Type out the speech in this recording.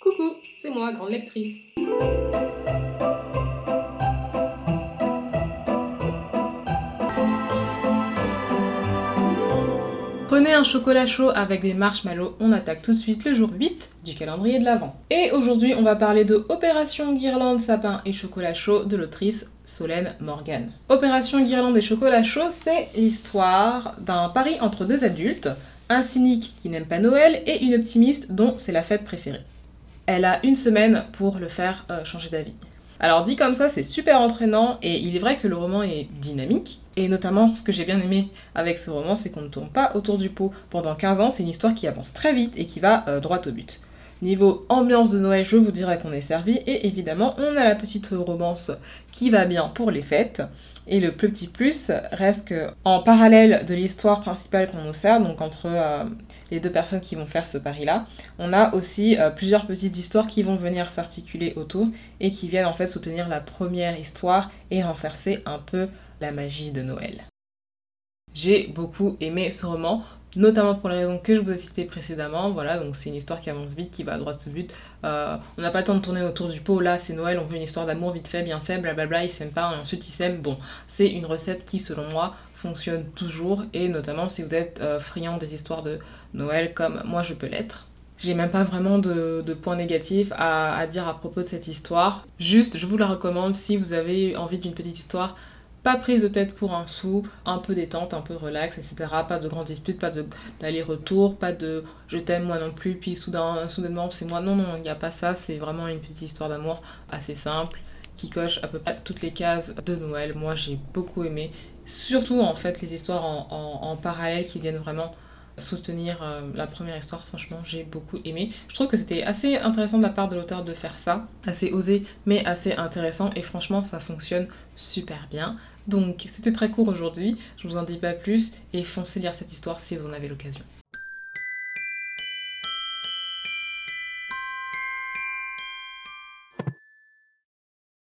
Coucou, c'est moi, grande lectrice. Prenez un chocolat chaud avec des marshmallows, on attaque tout de suite le jour 8 du calendrier de l'Avent. Et aujourd'hui, on va parler de Opération Guirlande, Sapin et Chocolat Chaud de l'autrice Solène Morgan. Opération Guirlande et Chocolat Chaud, c'est l'histoire d'un pari entre deux adultes, un cynique qui n'aime pas Noël et une optimiste dont c'est la fête préférée. Elle a une semaine pour le faire euh, changer d'avis. Alors dit comme ça, c'est super entraînant et il est vrai que le roman est dynamique. Et notamment, ce que j'ai bien aimé avec ce roman, c'est qu'on ne tourne pas autour du pot. Pendant 15 ans, c'est une histoire qui avance très vite et qui va euh, droit au but. Niveau ambiance de Noël, je vous dirais qu'on est servi. Et évidemment, on a la petite romance qui va bien pour les fêtes. Et le petit plus reste que, en parallèle de l'histoire principale qu'on nous sert, donc entre euh, les deux personnes qui vont faire ce pari-là, on a aussi euh, plusieurs petites histoires qui vont venir s'articuler autour et qui viennent en fait soutenir la première histoire et renforcer un peu la magie de Noël. J'ai beaucoup aimé ce roman notamment pour les raisons que je vous ai citées précédemment. Voilà, donc c'est une histoire qui avance vite, qui va à droite au but. Euh, on n'a pas le temps de tourner autour du pot, là c'est Noël, on veut une histoire d'amour vite fait, bien fait, blablabla, ils s'aiment pas, et ensuite ils s'aiment. Bon, c'est une recette qui, selon moi, fonctionne toujours, et notamment si vous êtes euh, friand des histoires de Noël comme moi je peux l'être. J'ai même pas vraiment de, points négatifs à dire à propos de cette histoire. Juste, je vous la recommande si vous avez envie d'une petite histoire pas prise de tête pour un sou, un peu détente, un peu relax, etc. Pas de grandes disputes, pas d'aller-retour, pas de je t'aime moi non plus, puis soudain, soudainement c'est moi. Non, non, il n'y a pas ça, c'est vraiment une petite histoire d'amour assez simple qui coche à peu près toutes les cases de Noël. Moi j'ai beaucoup aimé, surtout en fait les histoires en parallèle qui viennent vraiment soutenir euh, la première histoire, franchement, j'ai beaucoup aimé. Je trouve que c'était assez intéressant de la part de l'auteur de faire ça, assez osé, mais assez intéressant, et franchement, ça fonctionne super bien. Donc, c'était très court aujourd'hui, je vous en dis pas plus, et foncez lire cette histoire si vous en avez l'occasion.